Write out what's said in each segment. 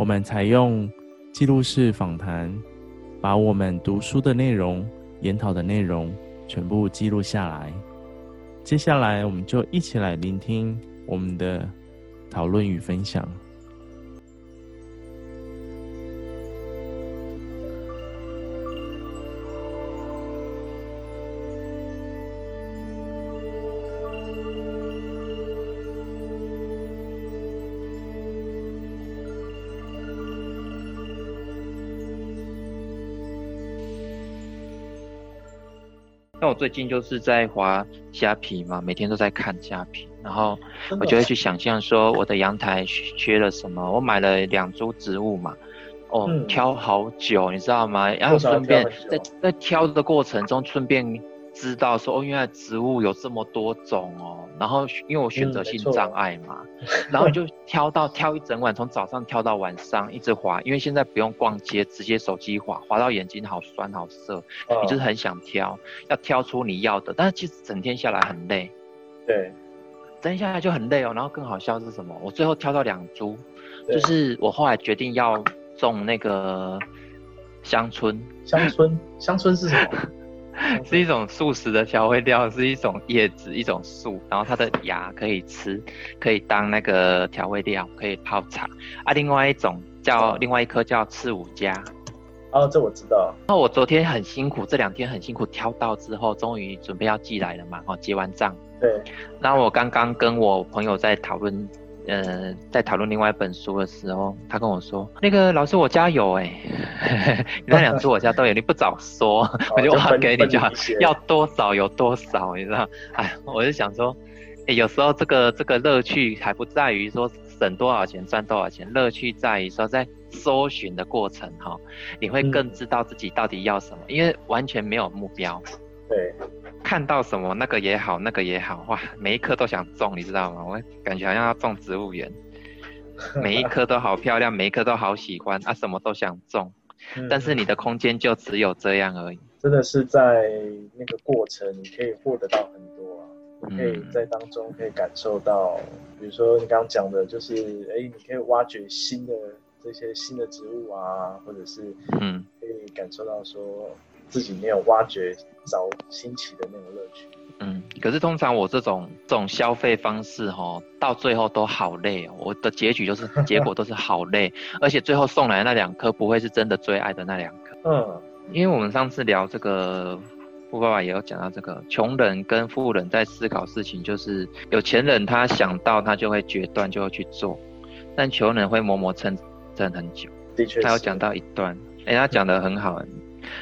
我们采用记录式访谈，把我们读书的内容、研讨的内容全部记录下来。接下来，我们就一起来聆听我们的讨论与分享。那我最近就是在滑虾皮嘛，每天都在看虾皮，然后我就会去想象说我的阳台缺了什么。我买了两株植物嘛，哦，嗯、挑好久，你知道吗？然后顺便在在挑的过程中，顺便。知道说哦，原来植物有这么多种哦。然后因为我选择性障碍嘛，嗯、然后你就挑到挑一整晚，从早上挑到晚上，一直滑。因为现在不用逛街，直接手机滑，滑到眼睛好酸好涩。哦、你就是很想挑，要挑出你要的。但是其实整天下来很累。对，整天下来就很累哦。然后更好笑是什么？我最后挑到两株，就是我后来决定要种那个乡村。乡村，乡村是什么？是一种素食的调味料，是一种叶子，一种树，然后它的芽可以吃，可以当那个调味料，可以泡茶。啊，另外一种叫另外一颗叫刺五加。哦，这我知道。那我昨天很辛苦，这两天很辛苦挑到之后，终于准备要寄来了嘛，哦，结完账。对。那我刚刚跟我朋友在讨论。呃，在讨论另外一本书的时候，他跟我说：“那个老师，我家有哎、欸，那两只我家都有，你不早说，哦、我就发给你就好，要多少有多少，你知道？哎，我就想说，哎，有时候这个这个乐趣还不在于说省多少钱赚多少钱，乐趣在于说在搜寻的过程哈，你会更知道自己到底要什么，嗯、因为完全没有目标。”对。看到什么那个也好，那个也好，哇，每一颗都想种，你知道吗？我感觉好像要种植物园，每一颗都好漂亮，每一颗都好喜欢啊，什么都想种，嗯、但是你的空间就只有这样而已。真的是在那个过程，你可以获得到很多啊，你可以在当中可以感受到，嗯、比如说你刚刚讲的，就是哎、欸，你可以挖掘新的这些新的植物啊，或者是嗯，可以感受到说。自己没有挖掘找新奇的那种乐趣。嗯，可是通常我这种这种消费方式哦，到最后都好累哦。我的结局就是 结果都是好累，而且最后送来的那两颗不会是真的最爱的那两颗。嗯，因为我们上次聊这个，富爸爸也有讲到这个，穷人跟富人在思考事情，就是有钱人他想到他就会决断就会去做，但穷人会磨磨蹭蹭很久。的确，他有讲到一段，哎，他讲的很好。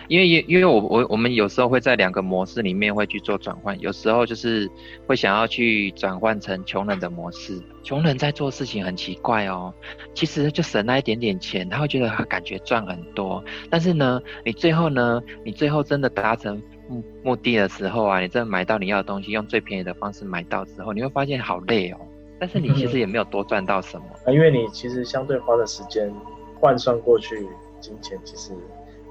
因为因因为我我我们有时候会在两个模式里面会去做转换，有时候就是会想要去转换成穷人的模式。穷人在做事情很奇怪哦，其实就省那一点点钱，他会觉得他感觉赚很多。但是呢，你最后呢，你最后真的达成目目的的时候啊，你真的买到你要的东西，用最便宜的方式买到之后，你会发现好累哦。但是你其实也没有多赚到什么，嗯，因为你其实相对花的时间换算过去，金钱其实。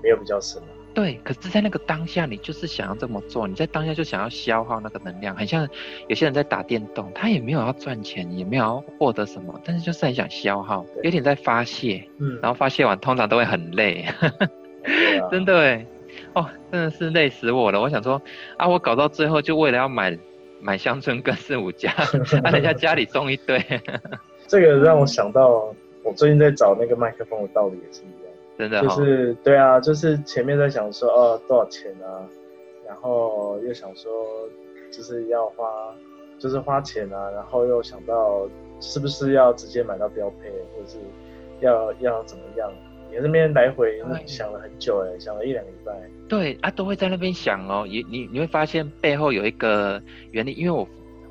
没有比较深，对，可是，在那个当下，你就是想要这么做，你在当下就想要消耗那个能量，很像有些人在打电动，他也没有要赚钱，也没有要获得什么，但是就是很想消耗，有点在发泄，嗯，然后发泄完通常都会很累，真的哎，哦，真的是累死我了。我想说啊，我搞到最后就为了要买买乡村跟四五家，啊，人家家里种一堆，这个让我想到，我最近在找那个麦克风的道理也是一样。真的就是对啊，就是前面在想说哦多少钱啊，然后又想说就是要花，就是花钱啊，然后又想到是不是要直接买到标配，或者是要要怎么样？你那边来回想了很久哎，想了一两个礼拜。对啊，都会在那边想哦，你你你会发现背后有一个原理，因为我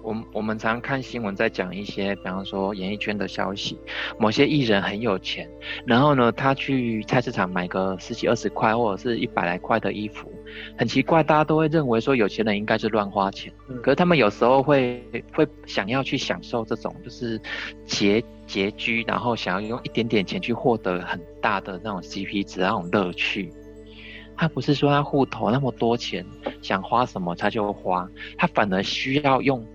我我们常看新闻，在讲一些，比方说演艺圈的消息，某些艺人很有钱，然后呢，他去菜市场买个十几二十块或者是一百来块的衣服，很奇怪，大家都会认为说有钱人应该是乱花钱，嗯、可是他们有时候会会想要去享受这种就是拮拮据，然后想要用一点点钱去获得很大的那种 CP 值那种乐趣。他不是说他户头那么多钱，想花什么他就花，他反而需要用。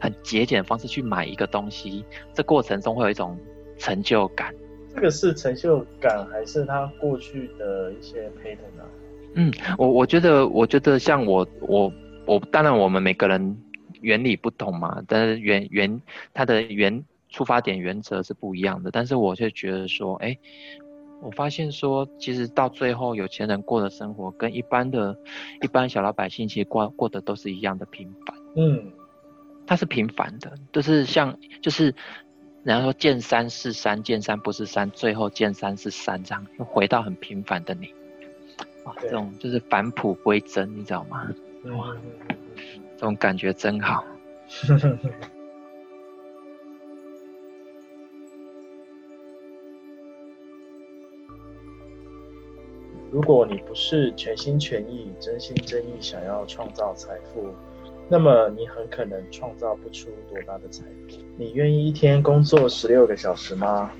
很节俭的方式去买一个东西，这过程中会有一种成就感。这个是成就感，还是他过去的一些 pattern 啊？嗯，我我觉得，我觉得像我我我，当然我们每个人原理不同嘛，但是原原他的原出发点原则是不一样的。但是我却觉得说，哎，我发现说，其实到最后，有钱人过的生活跟一般的、一般小老百姓其实过过的都是一样的平凡。嗯。它是平凡的，就是像，就是，人家说见山是山，见山不是山，最后见山是山，这样又回到很平凡的你，哇，这种就是返璞归真，你知道吗？哇，这种感觉真好。如果你不是全心全意、真心真意想要创造财富，那么你很可能创造不出多大的财富。你愿意一天工作十六个小时吗？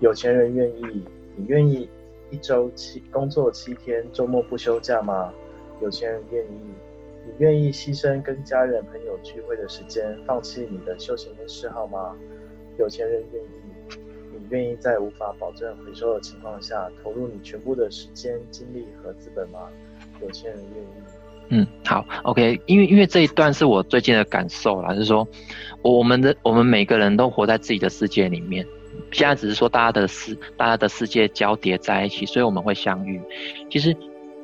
有钱人愿意。你愿意一周七工作七天，周末不休假吗？有钱人愿意。你愿意牺牲跟家人朋友聚会的时间，放弃你的休闲跟嗜好吗？有钱人愿意。你愿意在无法保证回收的情况下，投入你全部的时间、精力和资本吗？有钱人愿意。嗯，好，OK，因为因为这一段是我最近的感受啦，就是说，我们的我们每个人都活在自己的世界里面，现在只是说大家的世大家的世界交叠在一起，所以我们会相遇。其实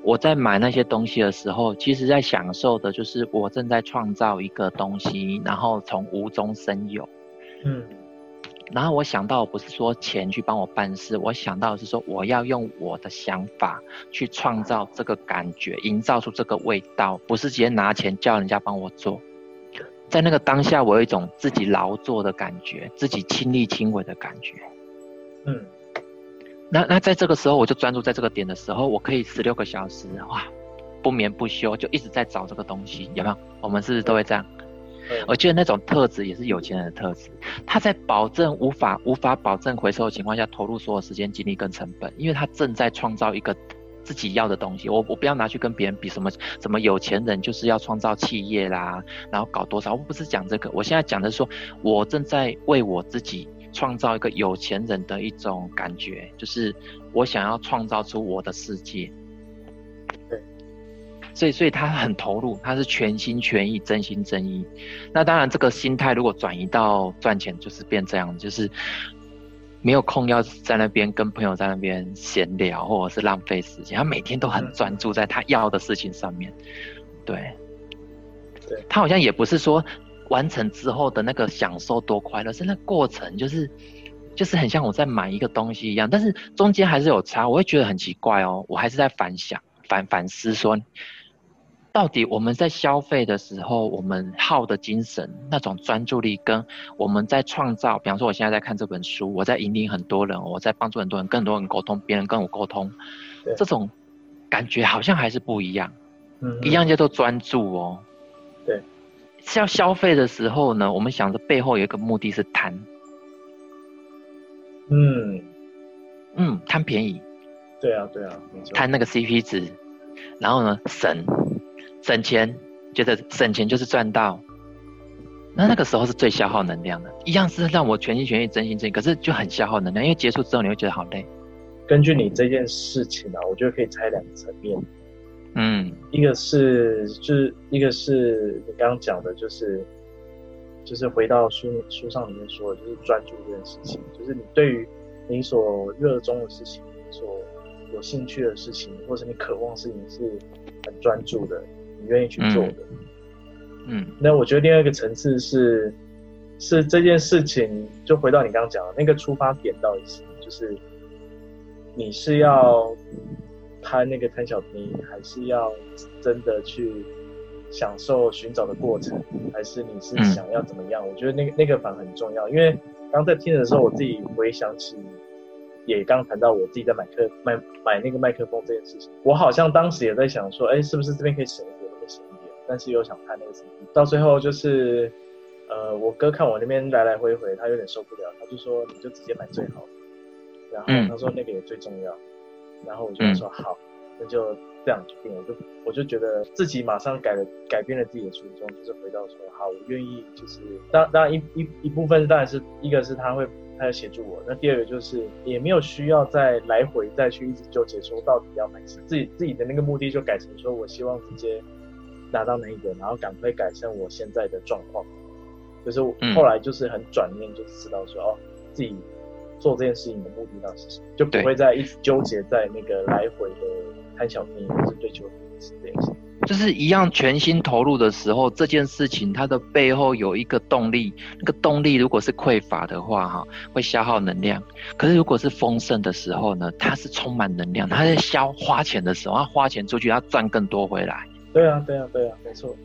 我在买那些东西的时候，其实在享受的就是我正在创造一个东西，然后从无中生有。嗯。然后我想到不是说钱去帮我办事，我想到的是说我要用我的想法去创造这个感觉，营造出这个味道，不是直接拿钱叫人家帮我做。在那个当下，我有一种自己劳作的感觉，自己亲力亲为的感觉。嗯，那那在这个时候，我就专注在这个点的时候，我可以十六个小时哇，不眠不休，就一直在找这个东西，有没有？我们是不是都会这样？我觉得那种特质也是有钱人的特质，他在保证无法无法保证回收的情况下，投入所有时间、精力跟成本，因为他正在创造一个自己要的东西。我我不要拿去跟别人比，什么什么有钱人就是要创造企业啦，然后搞多少，我不是讲这个，我现在讲的是说，我正在为我自己创造一个有钱人的一种感觉，就是我想要创造出我的世界。所以，所以他很投入，他是全心全意、真心真意。那当然，这个心态如果转移到赚钱，就是变这样，就是没有空要在那边跟朋友在那边闲聊，或者是浪费时间。他每天都很专注在他要的事情上面。对，对，他好像也不是说完成之后的那个享受多快乐，是那过程，就是就是很像我在买一个东西一样。但是中间还是有差，我会觉得很奇怪哦。我还是在反想、反反思说。到底我们在消费的时候，我们耗的精神那种专注力，跟我们在创造，比方说我现在在看这本书，我在引领很多人，我在帮助很多人，跟很多人沟通，别人跟我沟通，这种感觉好像还是不一样。嗯，一样叫做专注哦。对，要消费的时候呢，我们想着背后有一个目的是贪。嗯嗯，贪便宜。对啊，对啊，贪那个 CP 值，然后呢，省。省钱，觉得省钱就是赚到，那那个时候是最消耗能量的，一样是让我全心全意、真心真意，可是就很消耗能量，因为结束之后你会觉得好累。根据你这件事情啊，我觉得可以拆两个层面，嗯，一个是就是一个是你刚刚讲的，就是就是回到书书上里面说的，就是专注这件事情，就是你对于你所热衷的事情、所有兴趣的事情，或者你渴望的事情是很专注的。你愿意去做的，嗯，那我觉得另外一个层次是，是这件事情就回到你刚刚讲的那个出发点到底是，就是你是要贪那个贪小便宜，还是要真的去享受寻找的过程，还是你是想要怎么样？嗯、我觉得那个那个反而很重要，因为刚在听的时候，我自己回想起，也刚谈到我自己在买克买买那个麦克风这件事情，我好像当时也在想说，哎，是不是这边可以省一点，那边省一点？但是又想拍那个什么，到最后就是，呃，我哥看我那边来来回回，他有点受不了，他就说你就直接买最好的，然后他说那个也最重要，嗯、然后我就说好，那就。这样决定，我就我就觉得自己马上改了，改变了自己的初衷，就是回到说，好，我愿意，就是当当然一一一部分当然是一个是他会他要协助我，那第二个就是也没有需要再来回再去一直纠结说到底要买什么，自己自己的那个目的就改成说我希望直接拿到那一个，然后赶快改善我现在的状况，就是后来就是很转念，就是知道说、嗯、哦，自己做这件事情的目的到底是什么，就不会再一直纠结在那个来回的。贪小便宜或是追求是这样，就是一样全心投入的时候，这件事情它的背后有一个动力，那个动力如果是匮乏的话，哈，会消耗能量；可是如果是丰盛的时候呢，它是充满能量。它在消花钱的时候，它花钱出去，它赚更多回来。对啊，对啊，对啊，没错。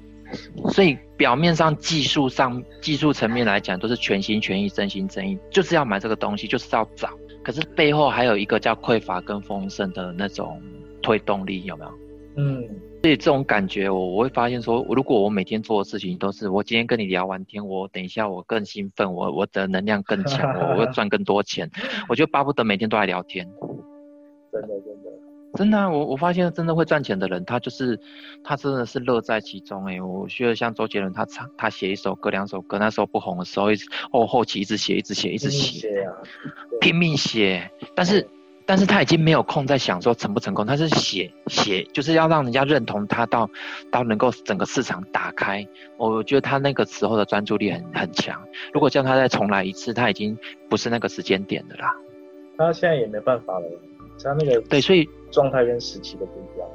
所以表面上技术上技术层面来讲，都是全心全意、真心真意，就是要买这个东西，就是要找。可是背后还有一个叫匮乏跟丰盛的那种。推动力有没有？嗯，所以这种感觉我，我我会发现说，如果我每天做的事情都是，我今天跟你聊完天，我等一下我更兴奋，我我的能量更强，我我会赚更多钱，我就巴不得每天都来聊天。真的真的真的啊，我我发现真的会赚钱的人，他就是他真的是乐在其中哎、欸。我觉得像周杰伦，他唱他写一首歌两首歌，那时候不红的时候，一直后后期一直写一直写一直写，拼命写，但是。但是他已经没有空在想说成不成功，他是写写，就是要让人家认同他到，到能够整个市场打开。我觉得他那个时候的专注力很很强。如果叫他再重来一次，他已经不是那个时间点的啦。他现在也没办法了，他那个对，所以状态跟时期都不一样。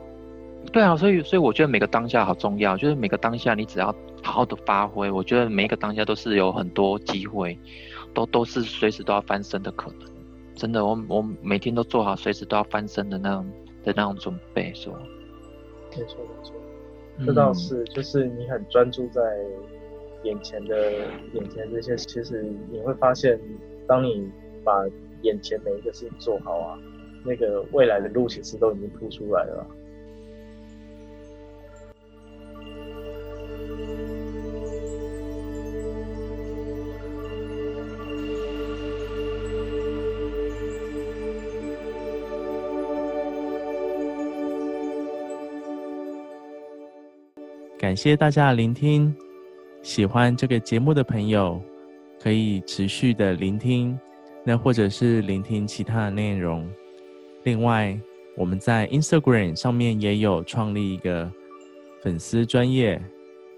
对啊，所以所以我觉得每个当下好重要，就是每个当下你只要好好的发挥，我觉得每一个当下都是有很多机会，都都是随时都要翻身的可能。真的，我我每天都做好随时都要翻身的那种的那种准备，是吧？没错没错，这倒是，就是你很专注在眼前的眼前这些，其实你会发现，当你把眼前每一个事情做好啊，那个未来的路其实都已经铺出来了。感谢大家的聆听，喜欢这个节目的朋友可以持续的聆听，那或者是聆听其他的内容。另外，我们在 Instagram 上面也有创立一个粉丝专业，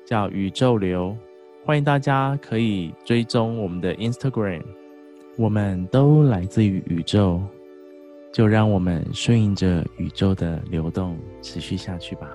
叫宇宙流，欢迎大家可以追踪我们的 Instagram。我们都来自于宇宙，就让我们顺应着宇宙的流动，持续下去吧。